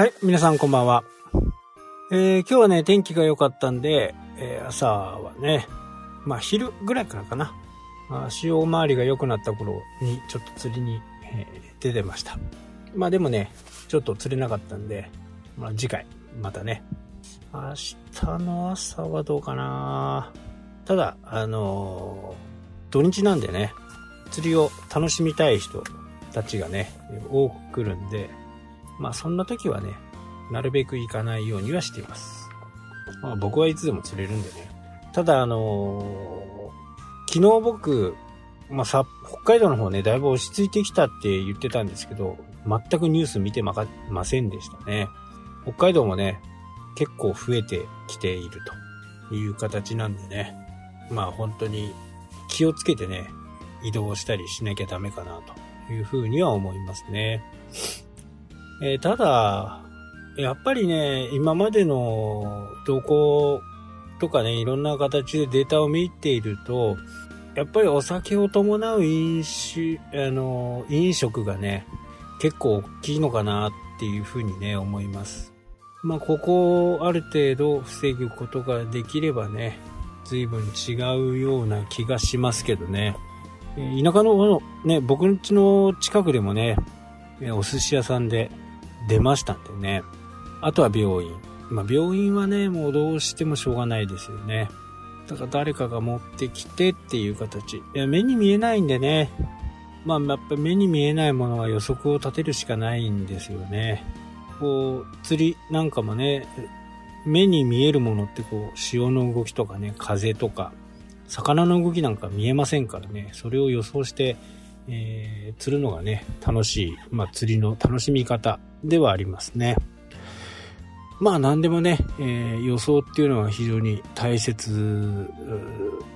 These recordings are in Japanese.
はい、皆さんこんばんは。えー、今日はね、天気が良かったんで、えー、朝はね、まあ昼ぐらいからかな。まあ、潮回りが良くなった頃にちょっと釣りに、えー、出てました。まあでもね、ちょっと釣れなかったんで、まあ次回、またね。明日の朝はどうかなただ、あのー、土日なんでね、釣りを楽しみたい人たちがね、多く来るんで、まあそんな時はね、なるべく行かないようにはしています。まあ僕はいつでも釣れるんでね。ただあのー、昨日僕、まあさ、北海道の方ね、だいぶ落ち着いてきたって言ってたんですけど、全くニュース見てまかませんでしたね。北海道もね、結構増えてきているという形なんでね。まあ本当に気をつけてね、移動したりしなきゃダメかなというふうには思いますね。えー、ただ、やっぱりね、今までの動向とかね、いろんな形でデータを見ていると、やっぱりお酒を伴う飲酒、あの、飲食がね、結構大きいのかなっていうふうにね、思います。まあ、ここをある程度防ぐことができればね、随分違うような気がしますけどね。田舎のね、僕ん家の近くでもね、お寿司屋さんで出ましたんでね。あとは病院。まあ、病院はね、もうどうしてもしょうがないですよね。だから誰かが持ってきてっていう形。いや目に見えないんでね。まあ、やっぱ目に見えないものは予測を立てるしかないんですよね。こう、釣りなんかもね、目に見えるものってこう、潮の動きとかね、風とか、魚の動きなんか見えませんからね、それを予想して、えー、釣るのがね、楽しい、まあ、釣りの楽しみ方ではありますね。まあ何でもね、えー、予想っていうのは非常に大切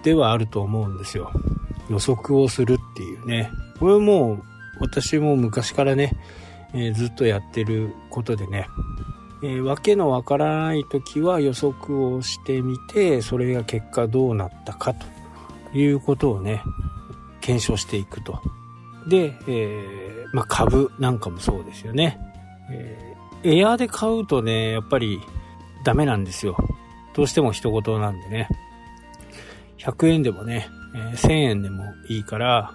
ではあると思うんですよ。予測をするっていうね。これはもう私も昔からね、えー、ずっとやってることでね、えー、わけのわからない時は予測をしてみて、それが結果どうなったかということをね、検証していくと。で、えー、まあ、株なんかもそうですよね。えー、エアーで買うとね、やっぱりダメなんですよ。どうしても人事なんでね。100円でもね、えー、1000円でもいいから、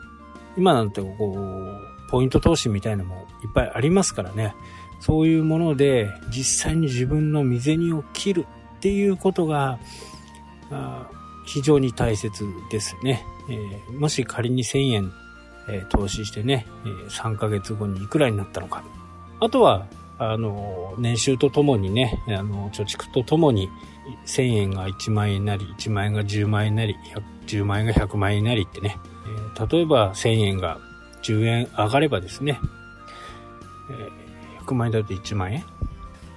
今なんてこう、ポイント投資みたいなのもいっぱいありますからね。そういうもので実際に自分の身銭を切るっていうことが非常に大切ですね。えー、もし仮に1000円、えー、投資してね、えー、3ヶ月後にいくらになったのか。あとは、あの、年収とともにね、あの、貯蓄とともに1000円が1万円なり、1万円が10万円なり、10万円が100万円になりってね、えー、例えば1000円が10円上がればですね、えー100万円だと1万円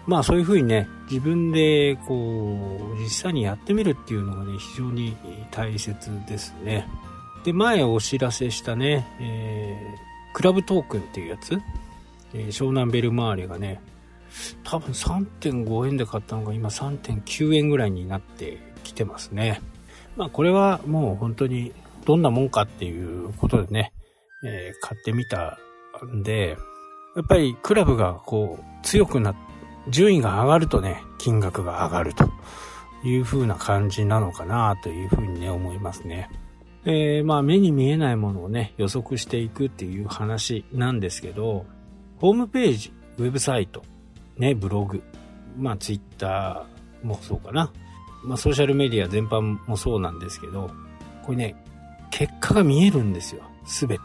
まあそういうふうにね、自分でこう、実際にやってみるっていうのがね、非常に大切ですね。で、前お知らせしたね、えー、クラブトークンっていうやつ、えー、湘南ベル周りがね、多分3.5円で買ったのが今3.9円ぐらいになってきてますね。まあこれはもう本当にどんなもんかっていうことでね、えー、買ってみたんで、やっぱりクラブがこう強くな順位が上がるとね、金額が上がるという風な感じなのかなという風にね、思いますね。え、まあ目に見えないものをね、予測していくっていう話なんですけど、ホームページ、ウェブサイト、ね、ブログ、まあツイッターもそうかな。まあソーシャルメディア全般もそうなんですけど、これね、結果が見えるんですよ。すべて。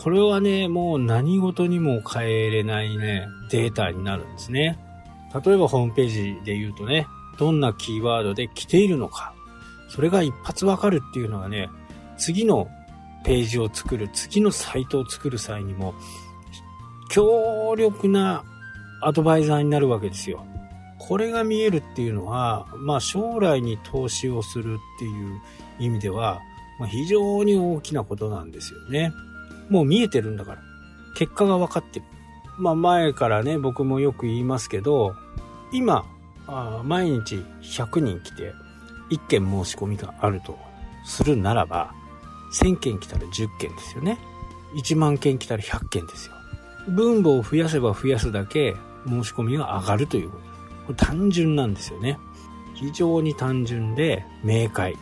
これはね、もう何事にも変えれないね、データになるんですね。例えばホームページで言うとね、どんなキーワードで来ているのか、それが一発わかるっていうのはね、次のページを作る、次のサイトを作る際にも、強力なアドバイザーになるわけですよ。これが見えるっていうのは、まあ将来に投資をするっていう意味では、まあ、非常に大きなことなんですよね。もう見えてるんだから。結果が分かってる。まあ前からね、僕もよく言いますけど、今、あ毎日100人来て、1件申し込みがあるとするならば、1000件来たら10件ですよね。1万件来たら100件ですよ。分母を増やせば増やすだけ、申し込みが上がるということ。これ単純なんですよね。非常に単純で明快。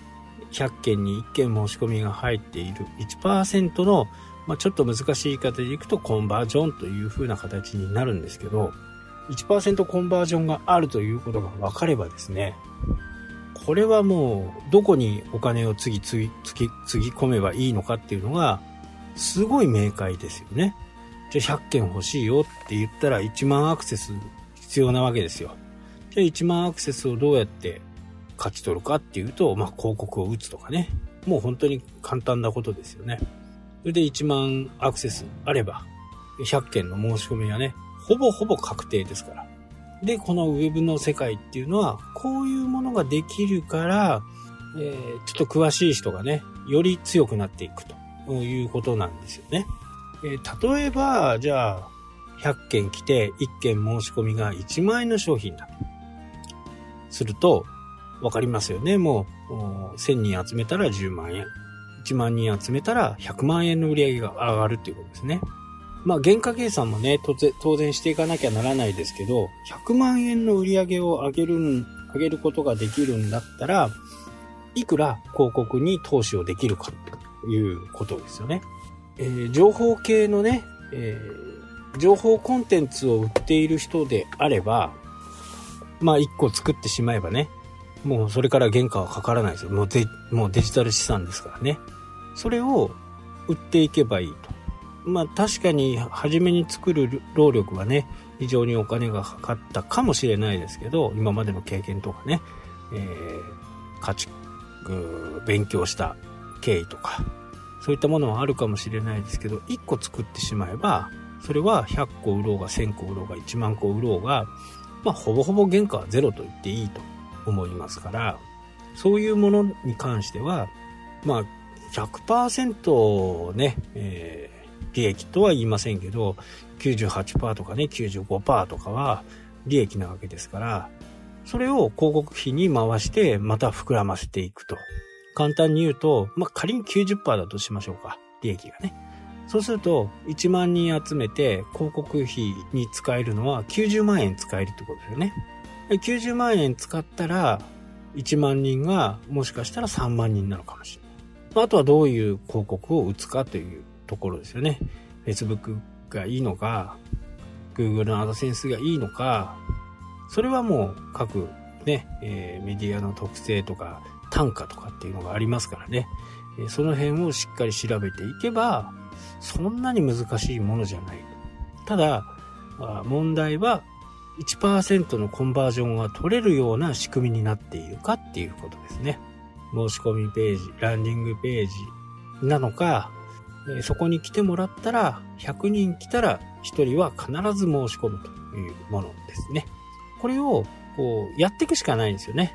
100件に1件申し込みが入っている1%の、まあ、ちょっと難しい言い方でいくとコンバージョンという風な形になるんですけど、1%コンバージョンがあるということが分かればですね、これはもうどこにお金を次次次つぎ込めばいいのかっていうのがすごい明快ですよね。じゃあ100件欲しいよって言ったら1万アクセス必要なわけですよ。じゃあ1万アクセスをどうやって勝ち取るかっていうと、まあ、広告を打つとかね。もう本当に簡単なことですよね。それで1万アクセスあれば、100件の申し込みがね、ほぼほぼ確定ですから。で、このウェブの世界っていうのは、こういうものができるから、えー、ちょっと詳しい人がね、より強くなっていくということなんですよね。えー、例えば、じゃあ、100件来て1件申し込みが1万円の商品だと。すると、わかりますよね。もう、1000人集めたら10万円。1万人集めたら100万円の売り上げが上がるっていうことですね。まあ、原価計算もね、当然していかなきゃならないですけど、100万円の売り上げを上げる、上げることができるんだったら、いくら広告に投資をできるかということですよね。えー、情報系のね、えー、情報コンテンツを売っている人であれば、まあ1個作ってしまえばね、もうそれから原価はかからないですよ。もうデもうデジタル資産ですからね。それを売っていけばいいと。まあ確かに初めに作る労力はね、非常にお金がかかったかもしれないですけど、今までの経験とかね、えー、価値、勉強した経緯とか、そういったものはあるかもしれないですけど、1個作ってしまえば、それは100個売ろうが1000個売ろうが1万個売ろうが、まあほぼほぼ原価はゼロと言っていいと思いますから、そういうものに関しては、まあ100%ね、えー、利益とは言いませんけど、98%とかね、95%とかは利益なわけですから、それを広告費に回してまた膨らませていくと。簡単に言うと、まあ、仮に90%だとしましょうか。利益がね。そうすると、1万人集めて広告費に使えるのは90万円使えるってことですよね。90万円使ったら、1万人がもしかしたら3万人なのかもしれない。あとはどういう広告を打つかというところですよね。Facebook がいいのか、Google の AdSense がいいのか、それはもう各ね、えー、メディアの特性とか単価とかっていうのがありますからね。えその辺をしっかり調べていけば、そんなに難しいものじゃない。ただ、問題は1%のコンバージョンが取れるような仕組みになっているかっていうことですね。申し込みページ、ランディングページなのか、そこに来てもらったら、100人来たら1人は必ず申し込むというものですね。これを、こう、やっていくしかないんですよね。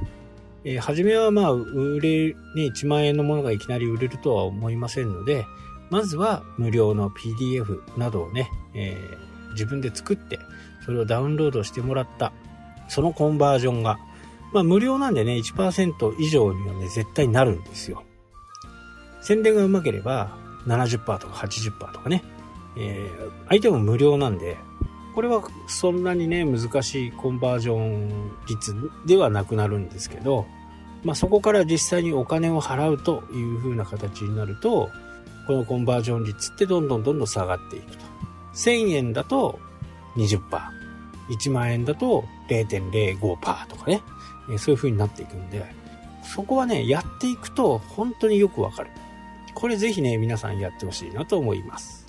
えー、初めはまあ、売れ、ね、1万円のものがいきなり売れるとは思いませんので、まずは無料の PDF などをね、えー、自分で作って、それをダウンロードしてもらった、そのコンバージョンが、まあ無料なんでね、1%以上にはね、絶対なるんですよ。宣伝がうまければ、70%とか80%とかね、えー、相手も無料なんで、これはそんなにね、難しいコンバージョン率ではなくなるんですけど、まあ、そこから実際にお金を払うという風な形になると、このコンバージョン率ってどんどんどんどん下がっていくと。1000円だと20%、1万円だと0.05%とかね、そういう風になっていくんで、そこはね、やっていくと本当によくわかる。これぜひね、皆さんやってほしいなと思います。